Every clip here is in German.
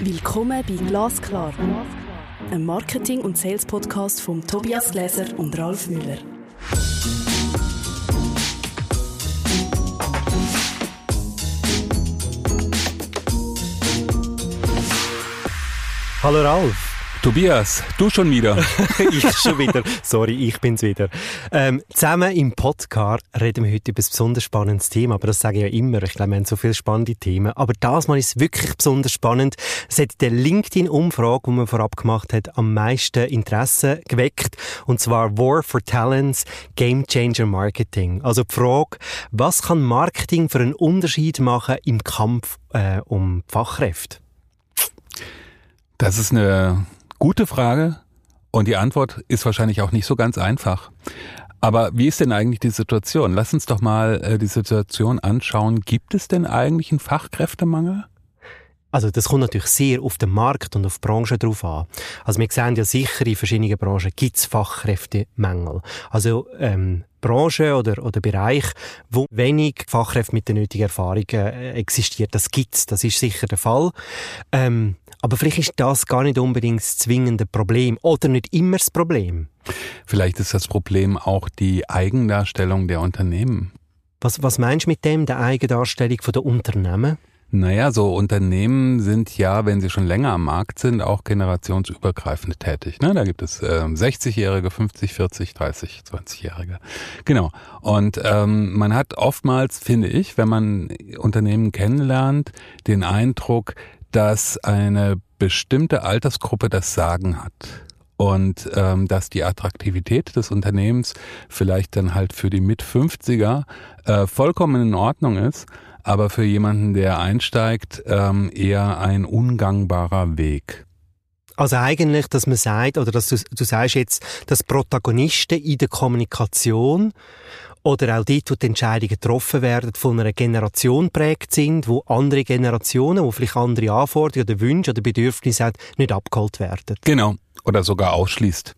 Willkommen bei Glasklar, einem Marketing- und Sales-Podcast von Tobias Gläser und Ralf Müller. Hallo Ralf. Tobias, du schon wieder. ich schon wieder. Sorry, ich bin's wieder. Ähm, zusammen im Podcast reden wir heute über ein besonders spannendes Thema. Aber das sage ich ja immer. Ich glaube, wir haben so viele spannende Themen. Aber das Mal ist wirklich besonders spannend. Es hat der LinkedIn-Umfrage, die man vorab gemacht hat, am meisten Interesse geweckt. Und zwar War for Talents, Game Changer Marketing. Also die Frage, was kann Marketing für einen Unterschied machen im Kampf äh, um Fachkräfte? Das ist eine Gute Frage und die Antwort ist wahrscheinlich auch nicht so ganz einfach. Aber wie ist denn eigentlich die Situation? Lass uns doch mal äh, die Situation anschauen. Gibt es denn eigentlich einen Fachkräftemangel? Also das kommt natürlich sehr auf den Markt und auf die Branche drauf an. Also wir sehen ja sicher, in verschiedenen Branchen gibt es Fachkräftemängel. Also ähm, Branchen oder, oder Bereich, wo wenig Fachkräfte mit den nötigen Erfahrungen äh, existiert. Das gibt's, das ist sicher der Fall. Ähm, aber vielleicht ist das gar nicht unbedingt das zwingende Problem oder nicht immer das Problem. Vielleicht ist das Problem auch die Eigendarstellung der Unternehmen. Was, was meinst du mit dem, der Eigendarstellung der Unternehmen? Naja, so Unternehmen sind ja, wenn sie schon länger am Markt sind, auch generationsübergreifend tätig. Ne? Da gibt es äh, 60-Jährige, 50, 40, 30, 20-Jährige. Genau. Und ähm, man hat oftmals, finde ich, wenn man Unternehmen kennenlernt, den Eindruck, dass eine bestimmte Altersgruppe das Sagen hat und ähm, dass die Attraktivität des Unternehmens vielleicht dann halt für die Mit-50er äh, vollkommen in Ordnung ist, aber für jemanden, der einsteigt, ähm, eher ein ungangbarer Weg. Also eigentlich, dass man sagt, oder dass du, du sagst jetzt, dass Protagonisten in der Kommunikation oder auch dort, wo die Entscheidungen getroffen werden, von einer Generation prägt sind, wo andere Generationen, wo vielleicht andere Anforderungen oder Wünsche oder Bedürfnisse haben, nicht abgeholt werden. Genau. Oder sogar ausschließt.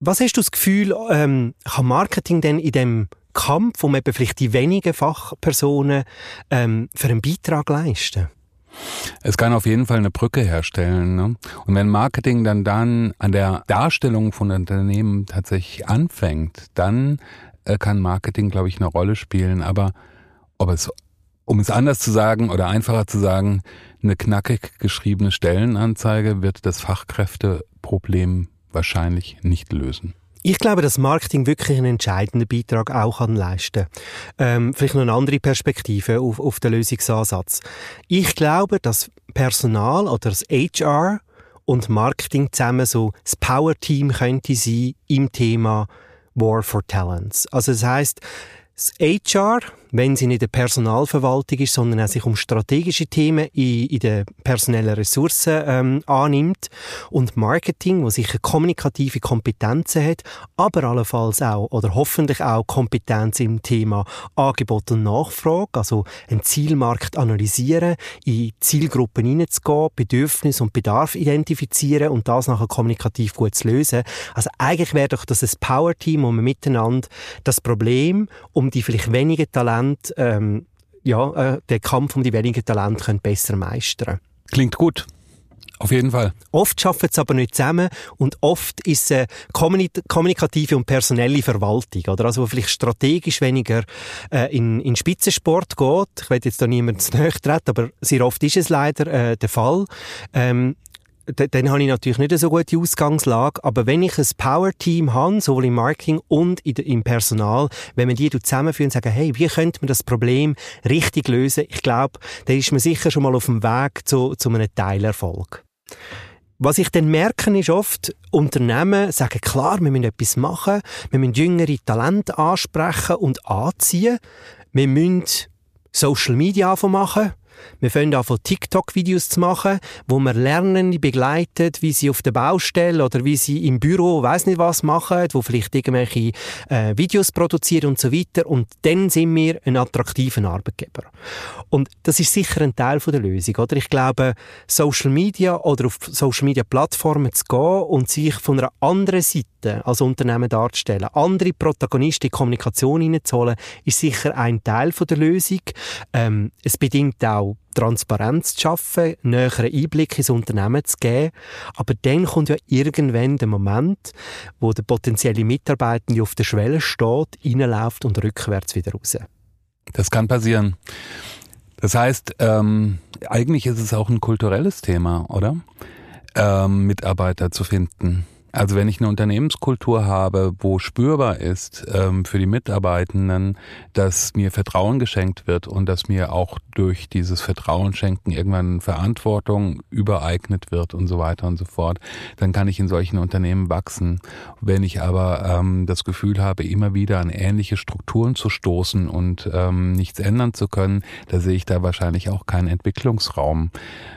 Was hast du das Gefühl, ähm, kann Marketing denn in dem Kampf um eben vielleicht die wenigen Fachpersonen ähm, für einen Beitrag leisten? Es kann auf jeden Fall eine Brücke herstellen. Ne? Und wenn Marketing dann dann an der Darstellung von Unternehmen tatsächlich anfängt, dann kann Marketing, glaube ich, eine Rolle spielen. Aber ob es, um es anders zu sagen oder einfacher zu sagen, eine knackig geschriebene Stellenanzeige wird das Fachkräfteproblem wahrscheinlich nicht lösen. Ich glaube, dass Marketing wirklich einen entscheidenden Beitrag auch kann leisten ähm, Vielleicht noch eine andere Perspektive auf, auf den Lösungsansatz. Ich glaube, dass Personal oder das HR und Marketing zusammen so das Power-Team könnte sein im Thema War for Talents. Also das heißt, das HR wenn sie nicht eine Personalverwaltung ist, sondern auch sich um strategische Themen in, in den personellen Ressourcen ähm, annimmt und Marketing, wo sicher kommunikative Kompetenzen hat, aber allenfalls auch oder hoffentlich auch Kompetenz im Thema Angebot und Nachfrage, also einen Zielmarkt analysieren, in Zielgruppen hineinzugehen, Bedürfnisse und Bedarf identifizieren und das nachher kommunikativ gut zu lösen. Also eigentlich wäre doch das ein Power-Team, wo man miteinander das Problem um die vielleicht wenigen Talente Talent, ähm, ja, äh, den Kampf um die wenigen Talente können besser meistern Klingt gut. Auf jeden Fall. Oft schaffen es aber nicht zusammen und oft ist es eine kommunikative und personelle Verwaltung, oder? Also, wo vielleicht strategisch weniger äh, in, in Spitzensport geht. Ich will jetzt da niemanden zu nahe treten, aber sehr oft ist es leider äh, der Fall. Ähm, dann habe ich natürlich nicht eine so gute Ausgangslage. Aber wenn ich ein Power-Team habe, sowohl im Marketing und im Personal, wenn man die zusammenführen und sagen, hey, wie könnte man das Problem richtig lösen? Ich glaube, dann ist man sicher schon mal auf dem Weg zu, zu einem Teilerfolg. Was ich dann merke, ist oft, Unternehmen sagen, klar, wir müssen etwas machen, wir müssen jüngere Talente ansprechen und anziehen, wir müssen Social Media machen, wir fangen an, TikTok-Videos zu machen, wo wir Lernende begleitet, wie sie auf der Baustelle oder wie sie im Büro, weiß nicht was machen, wo vielleicht irgendwelche äh, Videos produzieren und so weiter. Und dann sind wir ein attraktiver Arbeitgeber. Und das ist sicher ein Teil von der Lösung, oder? Ich glaube, Social Media oder auf Social Media Plattformen zu gehen und sich von einer anderen Seite als Unternehmen darzustellen, andere Protagonisten in Kommunikation hineinzuholen, ist sicher ein Teil von der Lösung. Ähm, es bedingt auch auch Transparenz zu schaffen, näheren Einblick ins Unternehmen zu geben. Aber dann kommt ja irgendwann der Moment, wo der potenzielle Mitarbeitende auf der Schwelle steht, reinläuft und rückwärts wieder raus. Das kann passieren. Das heißt, ähm, eigentlich ist es auch ein kulturelles Thema, oder? Ähm, Mitarbeiter zu finden. Also wenn ich eine Unternehmenskultur habe, wo spürbar ist ähm, für die Mitarbeitenden, dass mir Vertrauen geschenkt wird und dass mir auch durch dieses Vertrauen schenken irgendwann Verantwortung übereignet wird und so weiter und so fort, dann kann ich in solchen Unternehmen wachsen. Wenn ich aber ähm, das Gefühl habe, immer wieder an ähnliche Strukturen zu stoßen und ähm, nichts ändern zu können, da sehe ich da wahrscheinlich auch keinen Entwicklungsraum.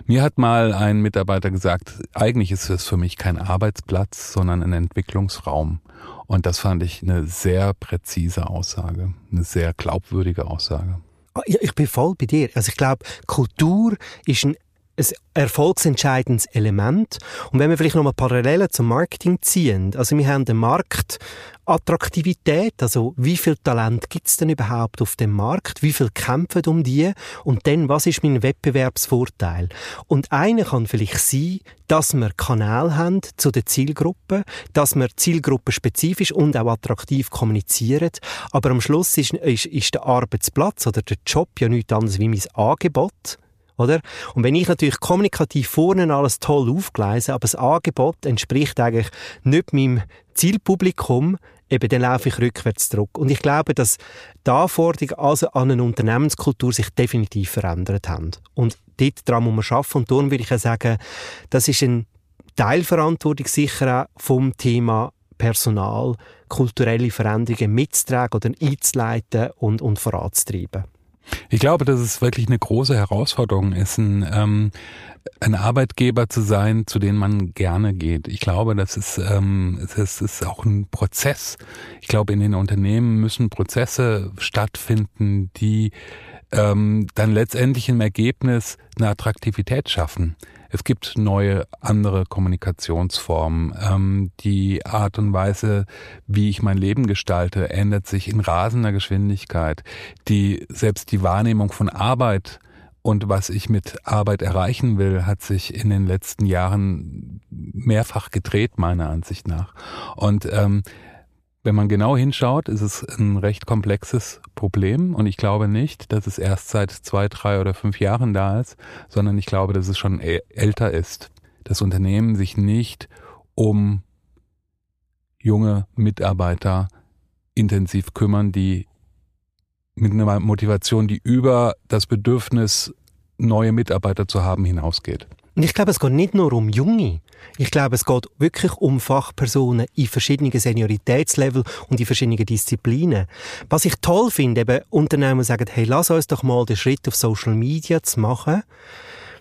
Mir hat mal ein Mitarbeiter gesagt, eigentlich ist es für mich kein Arbeitsplatz, sondern ein Entwicklungsraum. Und das fand ich eine sehr präzise Aussage, eine sehr glaubwürdige Aussage. Ah, ich bin voll bei dir. Also ich glaube, Kultur ist ein ein erfolgsentscheidendes Element. Und wenn wir vielleicht nochmal Parallelen zum Marketing ziehen, also wir haben den Markt Attraktivität, also wie viel Talent gibt es denn überhaupt auf dem Markt, wie viel kämpfen um die und dann, was ist mein Wettbewerbsvorteil? Und einer kann vielleicht sein, dass wir Kanal haben zu der Zielgruppe, dass wir zielgruppenspezifisch und auch attraktiv kommunizieren, aber am Schluss ist, ist, ist der Arbeitsplatz oder der Job ja nichts anderes wie mein Angebot oder? Und wenn ich natürlich kommunikativ vorne alles toll aufgleise, aber das Angebot entspricht eigentlich nicht meinem Zielpublikum, eben dann laufe ich rückwärts zurück. Und ich glaube, dass die Anforderungen also an eine Unternehmenskultur sich definitiv verändert haben. Und dort dran muss man arbeiten. Und darum würde ich ja sagen, das ist ein Teilverantwortung sicher auch vom Thema Personal, kulturelle Veränderungen mitzutragen oder einzuleiten und, und voranzutreiben. Ich glaube, dass es wirklich eine große Herausforderung ist, ein, ähm, ein Arbeitgeber zu sein, zu dem man gerne geht. Ich glaube, das ist, ähm, das ist auch ein Prozess. Ich glaube, in den Unternehmen müssen Prozesse stattfinden, die ähm, dann letztendlich im Ergebnis eine Attraktivität schaffen. Es gibt neue, andere Kommunikationsformen. Ähm, die Art und Weise, wie ich mein Leben gestalte, ändert sich in rasender Geschwindigkeit. Die, selbst die Wahrnehmung von Arbeit und was ich mit Arbeit erreichen will, hat sich in den letzten Jahren mehrfach gedreht, meiner Ansicht nach. Und ähm, wenn man genau hinschaut, ist es ein recht komplexes Problem und ich glaube nicht, dass es erst seit zwei, drei oder fünf Jahren da ist, sondern ich glaube, dass es schon älter ist. Das Unternehmen sich nicht um junge Mitarbeiter intensiv kümmern, die mit einer Motivation, die über das Bedürfnis, neue Mitarbeiter zu haben, hinausgeht. Und ich glaube, es geht nicht nur um Junge. Ich glaube, es geht wirklich um Fachpersonen in verschiedenen Senioritätslevel und in verschiedenen Disziplinen. Was ich toll finde, eben Unternehmen sagen, hey, lass uns doch mal den Schritt auf Social Media zu machen.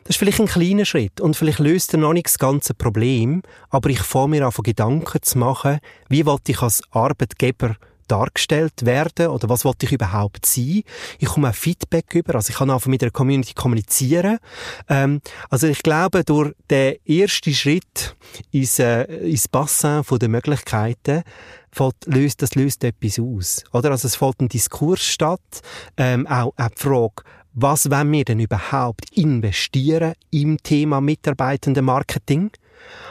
Das ist vielleicht ein kleiner Schritt und vielleicht löst er noch nicht das ganze Problem, aber ich fange mir an, Gedanken zu machen, wie wollte ich als Arbeitgeber dargestellt werden oder was wollte ich überhaupt sein. Ich komme auch Feedback über, also ich kann einfach mit der Community kommunizieren. Ähm, also ich glaube, durch den ersten Schritt ins, äh, ins Bassin den Möglichkeiten löst, das löst etwas aus. Oder? Also es fällt ein Diskurs statt, ähm, auch, auch die Frage, was wollen wir denn überhaupt investieren im Thema Mitarbeitende Marketing?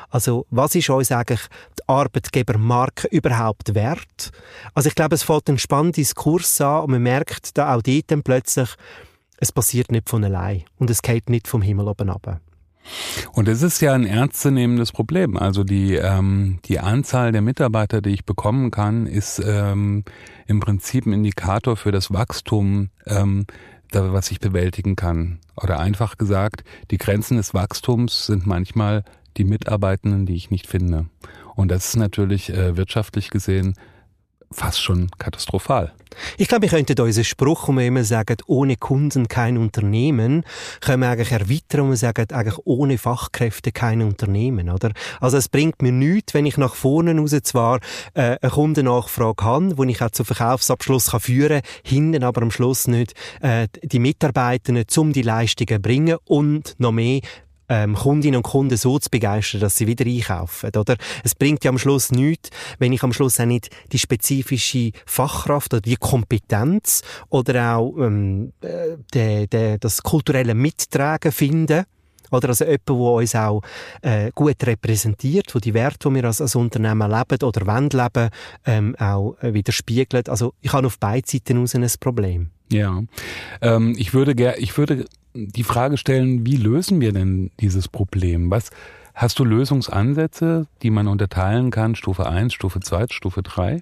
Also, was ist uns eigentlich die Arbeitgebermarke überhaupt wert? Also, ich glaube, es fällt ein spannender Diskurs an und man merkt da auch dort dann plötzlich, es passiert nicht von allein und es geht nicht vom Himmel oben ab. Und es ist ja ein ernstzunehmendes Problem. Also die, ähm, die Anzahl der Mitarbeiter, die ich bekommen kann, ist ähm, im Prinzip ein Indikator für das Wachstum, ähm, was ich bewältigen kann. Oder einfach gesagt, die Grenzen des Wachstums sind manchmal die Mitarbeitenden, die ich nicht finde. Und das ist natürlich äh, wirtschaftlich gesehen fast schon katastrophal. Ich glaube, wir könnten unseren Spruch, wo wir immer sagen, ohne Kunden kein Unternehmen, können wir eigentlich erweitern und wir sagen, eigentlich ohne Fachkräfte kein Unternehmen, oder? Also es bringt mir nichts, wenn ich nach vorne raus zwar äh, eine Kundennachfrage habe, wo ich auch zu Verkaufsabschluss kann führen kann, hinten aber am Schluss nicht äh, die Mitarbeiter zum die Leistungen bringen und noch mehr ähm, Kundinnen und Kunden so zu begeistern, dass sie wieder einkaufen, oder? Es bringt ja am Schluss nichts, wenn ich am Schluss auch nicht die spezifische Fachkraft oder die Kompetenz oder auch ähm, äh, de, de, das kulturelle Mittragen finde, oder also jemand, der uns auch äh, gut repräsentiert, wo die Werte, die wir als, als Unternehmen leben oder wollen leben, ähm, auch äh, widerspiegelt. Also ich habe auf beiden Seiten aus ein Problem. Ja, ähm, ich würde ich würde die Frage stellen, wie lösen wir denn dieses Problem? Was hast du Lösungsansätze, die man unterteilen kann? Stufe 1, Stufe 2, Stufe 3?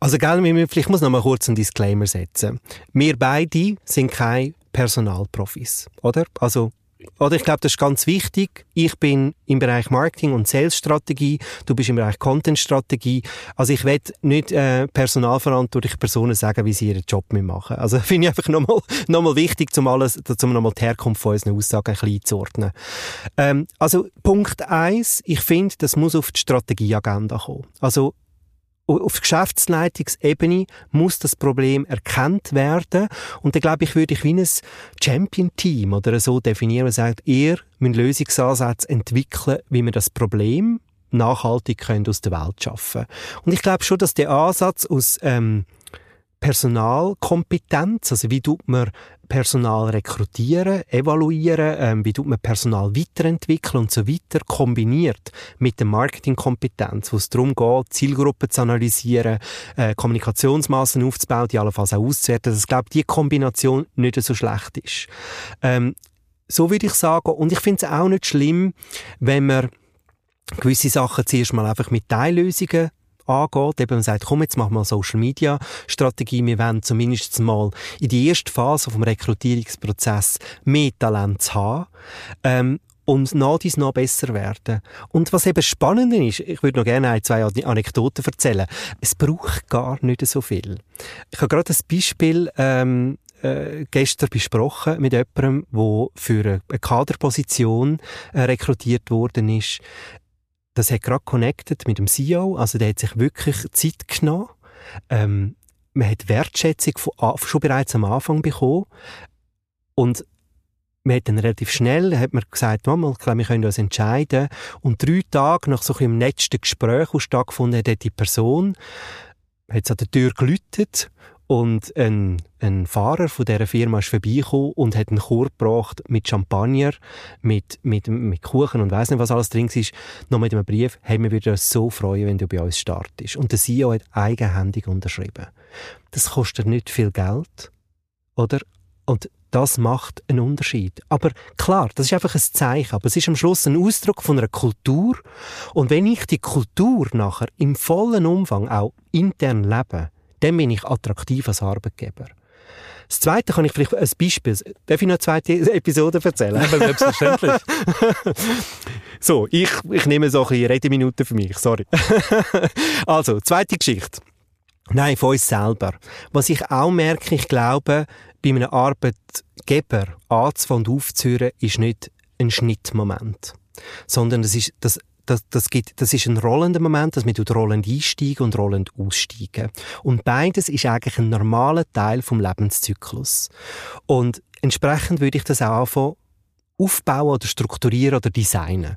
Also, gell, vielleicht muss noch mal kurz einen Disclaimer setzen. Wir beide sind keine Personalprofis, oder? Also, oder ich glaube, das ist ganz wichtig. Ich bin im Bereich Marketing und Sales-Strategie, du bist im Bereich Content-Strategie. Also ich will nicht äh, personalverantwortliche Personen sagen, wie sie ihren Job machen. Also finde ich einfach nochmal noch mal wichtig, um alles, um nochmal die Herkunft von unseren Aussagen ein bisschen einzuordnen. Ähm, also Punkt eins: ich finde, das muss auf die Strategieagenda kommen. Also auf Geschäftsleitungsebene muss das Problem erkannt werden. Und dann glaube ich, würde ich wie ein Champion-Team oder so definieren, das sagt, ihr müsst Lösungsansätze entwickeln, wie wir das Problem nachhaltig können aus der Welt schaffen. Und ich glaube schon, dass der Ansatz aus ähm, Personalkompetenz, also wie tut man Personal rekrutieren, evaluieren, ähm, wie tut man Personal weiterentwickeln und so weiter, kombiniert mit der Marketingkompetenz, wo es darum geht, Zielgruppen zu analysieren, äh, Kommunikationsmassen aufzubauen, die allenfalls auch auszuwerten, dass ich glaube, die Kombination nicht so schlecht ist. Ähm, so würde ich sagen, und ich finde es auch nicht schlimm, wenn man gewisse Sachen zuerst mal einfach mit Teillösungen angeht. Eben man sagt, komm, jetzt machen wir Social Media Strategie. Wir wollen zumindest mal in die erste Phase vom Rekrutierungsprozess mehr Talent haben. Ähm, und nach dies noch besser werden. Und was eben spannend ist, ich würde noch gerne ein, zwei Anekdoten erzählen. Es braucht gar nicht so viel. Ich habe gerade ein Beispiel ähm, äh, gestern besprochen mit jemandem, der für eine Kaderposition äh, rekrutiert worden ist das hat gerade connected mit dem CEO, also der hat sich wirklich Zeit genommen. Ähm, man hat Wertschätzung von, schon bereits am Anfang bekommen und man hat dann relativ schnell hat man gesagt, Mama, glaube, wir können uns entscheiden. Und drei Tage nach so einem letzten Gespräch, das stattgefunden hat, hat die Person hat an der Tür geläutet und ein, ein Fahrer von dieser Firma ist vorbeigekommen und hat einen Chor gebracht mit Champagner, mit, mit, mit Kuchen und weiss nicht, was alles drin ist. Noch mit einem Brief, hey, wir würden uns so freuen, wenn du bei uns startest. Und der CEO hat eigenhändig unterschrieben. Das kostet nicht viel Geld, oder? Und das macht einen Unterschied. Aber klar, das ist einfach ein Zeichen. Aber es ist am Schluss ein Ausdruck von einer Kultur. Und wenn ich die Kultur nachher im vollen Umfang auch intern lebe, dann bin ich attraktiv als Arbeitgeber. Das Zweite kann ich vielleicht als Beispiel, darf ich noch eine zweite Episode erzählen? Aber selbstverständlich. so, ich, ich nehme so ein Redeminuten für mich, sorry. also, zweite Geschichte. Nein, von uns selber. Was ich auch merke, ich glaube, bei einem Arbeitgeber anzufangen und aufzuhören, ist nicht ein Schnittmoment. Sondern das ist, das das, das, gibt, das ist ein rollender Moment, dass wir rollend einsteigen und rollend aussteigen. Und beides ist eigentlich ein normaler Teil vom Lebenszyklus. Und entsprechend würde ich das auch anfangen, aufbauen oder strukturieren oder designen.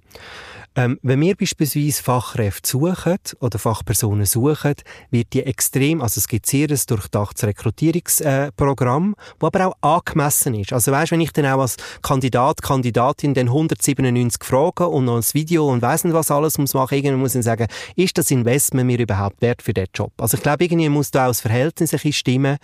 Ähm, wenn wir beispielsweise Fachkräfte suchen oder Fachpersonen suchen, wird die extrem, also es gibt sehr ein durchdachtes Rekrutierungsprogramm, äh, das aber auch angemessen ist. Also weißt, wenn ich dann auch als Kandidat, Kandidatin dann 197 frage und noch ein Video und weiss nicht was alles muss machen, irgendwann muss ich sagen, ist das Investment mir überhaupt wert für den Job? Also ich glaube, irgendwie muss da auch das Verhältnis ein bisschen stimmen.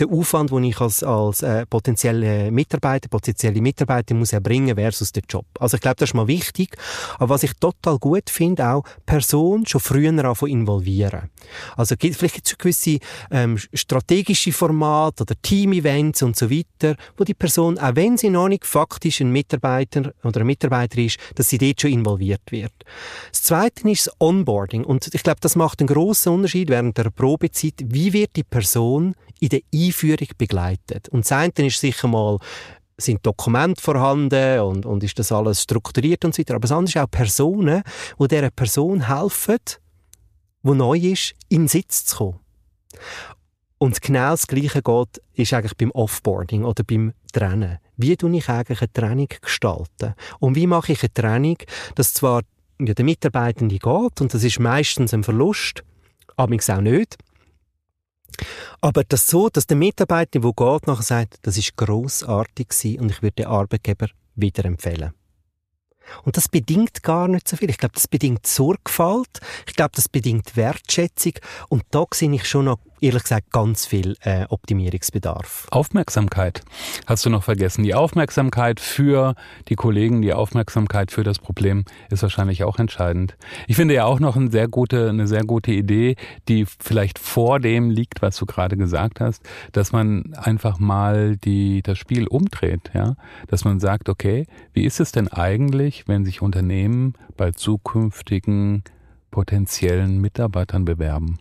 Der Aufwand, den ich als, als äh, potenzielle Mitarbeiter, potenzielle Mitarbeiter muss erbringen versus der Job. Also ich glaube, das ist mal wichtig. Aber was ich total gut finde, auch Personen schon früher anfangen involvieren. Also vielleicht gibt es gewisse ähm, strategische Formate oder Team-Events und so weiter, wo die Person, auch wenn sie noch nicht faktisch ein Mitarbeiter oder eine Mitarbeiter ist, dass sie dort schon involviert wird. Das Zweite ist das Onboarding und ich glaube, das macht einen grossen Unterschied während der Probezeit. Wie wird die Person in der Einführung begleitet? Und das eine ist sicher mal sind Dokumente vorhanden und, und ist das alles strukturiert und so weiter. Aber das andere ist auch Personen, die dieser Person helfen, die neu ist, in den Sitz zu kommen. Und genau das Gleiche geht, ist eigentlich beim Offboarding oder beim Trennen. Wie tue ich eigentlich eine Training gestalten? Und wie mache ich eine Training, dass zwar ja, der Mitarbeitende geht, und das ist meistens ein Verlust, aber auch nicht, aber das so, dass der Mitarbeiter, der geht, nachher sagt, das ist grossartig und ich würde den Arbeitgeber wieder empfehlen. Und das bedingt gar nicht so viel. Ich glaube, das bedingt Sorgfalt. Ich glaube, das bedingt Wertschätzung. Und da sehe ich schon noch ehrlich gesagt ganz viel äh, Optimierungsbedarf. Aufmerksamkeit hast du noch vergessen. Die Aufmerksamkeit für die Kollegen, die Aufmerksamkeit für das Problem ist wahrscheinlich auch entscheidend. Ich finde ja auch noch eine sehr gute, eine sehr gute Idee, die vielleicht vor dem liegt, was du gerade gesagt hast, dass man einfach mal die, das Spiel umdreht, ja, dass man sagt, okay, wie ist es denn eigentlich, wenn sich Unternehmen bei zukünftigen potenziellen Mitarbeitern bewerben?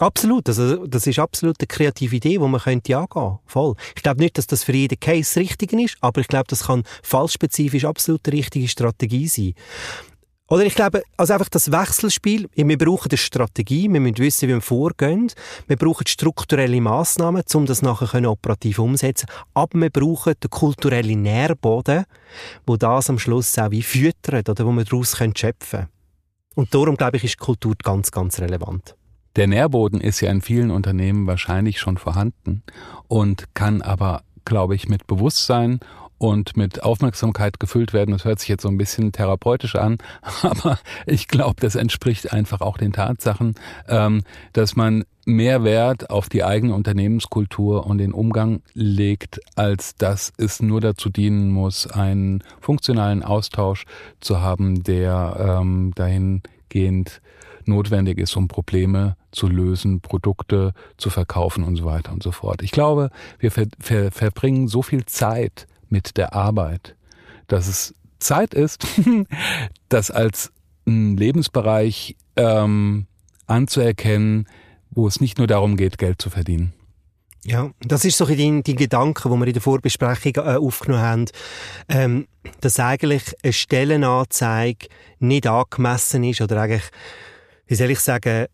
Absolut, also das ist absolut eine kreative Idee, die man könnte angehen Voll. Ich glaube nicht, dass das für jeden Case richtig ist, aber ich glaube, das kann fallspezifisch absolut die richtige Strategie sein. Oder ich glaube, also einfach das Wechselspiel, wir brauchen eine Strategie, wir müssen wissen, wie wir vorgehen, wir brauchen strukturelle Massnahmen, um das nachher operativ umsetzen aber wir brauchen den kulturellen Nährboden, wo das am Schluss auch wie füttert oder wo wir daraus schöpfen können. Und darum, glaube ich, ist Kultur ganz, ganz relevant. Der Nährboden ist ja in vielen Unternehmen wahrscheinlich schon vorhanden und kann aber, glaube ich, mit Bewusstsein und mit Aufmerksamkeit gefüllt werden. Das hört sich jetzt so ein bisschen therapeutisch an, aber ich glaube, das entspricht einfach auch den Tatsachen, ähm, dass man mehr Wert auf die eigene Unternehmenskultur und den Umgang legt, als dass es nur dazu dienen muss, einen funktionalen Austausch zu haben, der ähm, dahingehend notwendig ist, um Probleme zu lösen, Produkte zu verkaufen und so weiter und so fort. Ich glaube, wir ver ver verbringen so viel Zeit mit der Arbeit, dass es Zeit ist, das als Lebensbereich ähm, anzuerkennen, wo es nicht nur darum geht, Geld zu verdienen. Ja, das ist so die, die Gedanken, die wir in der Vorbesprechung äh, aufgenommen haben, ähm, dass eigentlich eine Stellenanzeige nicht angemessen ist oder eigentlich wie soll ich sagen,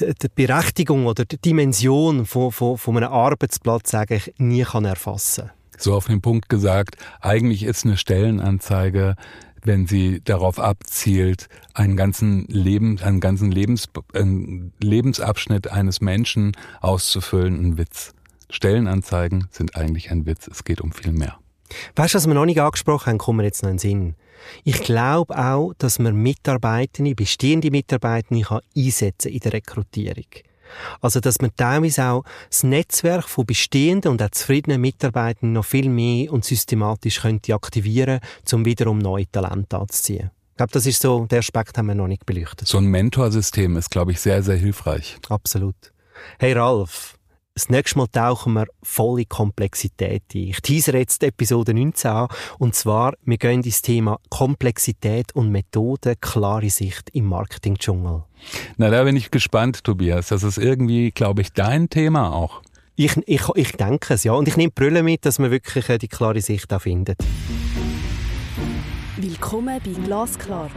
die, die Berechtigung oder die Dimension von, von, von einem Arbeitsplatz eigentlich nie kann erfassen So auf den Punkt gesagt, eigentlich ist eine Stellenanzeige wenn sie darauf abzielt, einen ganzen Leben, einen ganzen Lebens, einen Lebensabschnitt eines Menschen auszufüllen, ein Witz. Stellenanzeigen sind eigentlich ein Witz. Es geht um viel mehr. Weißt du, was wir noch nicht angesprochen haben, kommen jetzt noch in den Sinn. Ich glaube auch, dass man Mitarbeitende, bestehende Mitarbeitende kann einsetzen in der Rekrutierung. Also, dass man teilweise auch das Netzwerk von bestehenden und auch zufriedenen Mitarbeitern noch viel mehr und systematisch könnte aktivieren, um wiederum neue Talente anzuziehen. Ich glaube, das ist so, der Aspekt haben wir noch nicht beleuchtet. So ein Mentorsystem ist, glaube ich, sehr, sehr hilfreich. Absolut. Hey Ralf, das nächste Mal tauchen wir volle Komplexität ein. Ich teasere jetzt Episode 19 an. Und zwar, wir gehen ins Thema Komplexität und Methode, klare Sicht im Marketing-Dschungel. Na, da bin ich gespannt, Tobias. Das ist irgendwie, glaube ich, dein Thema auch. Ich, ich, ich denke es, ja. Und ich nehme Brille mit, dass man wirklich äh, die klare Sicht auch findet. Willkommen bei Glasklar,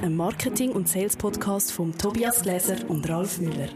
einem Marketing- und Sales-Podcast von Tobias Gläser und Ralf Müller.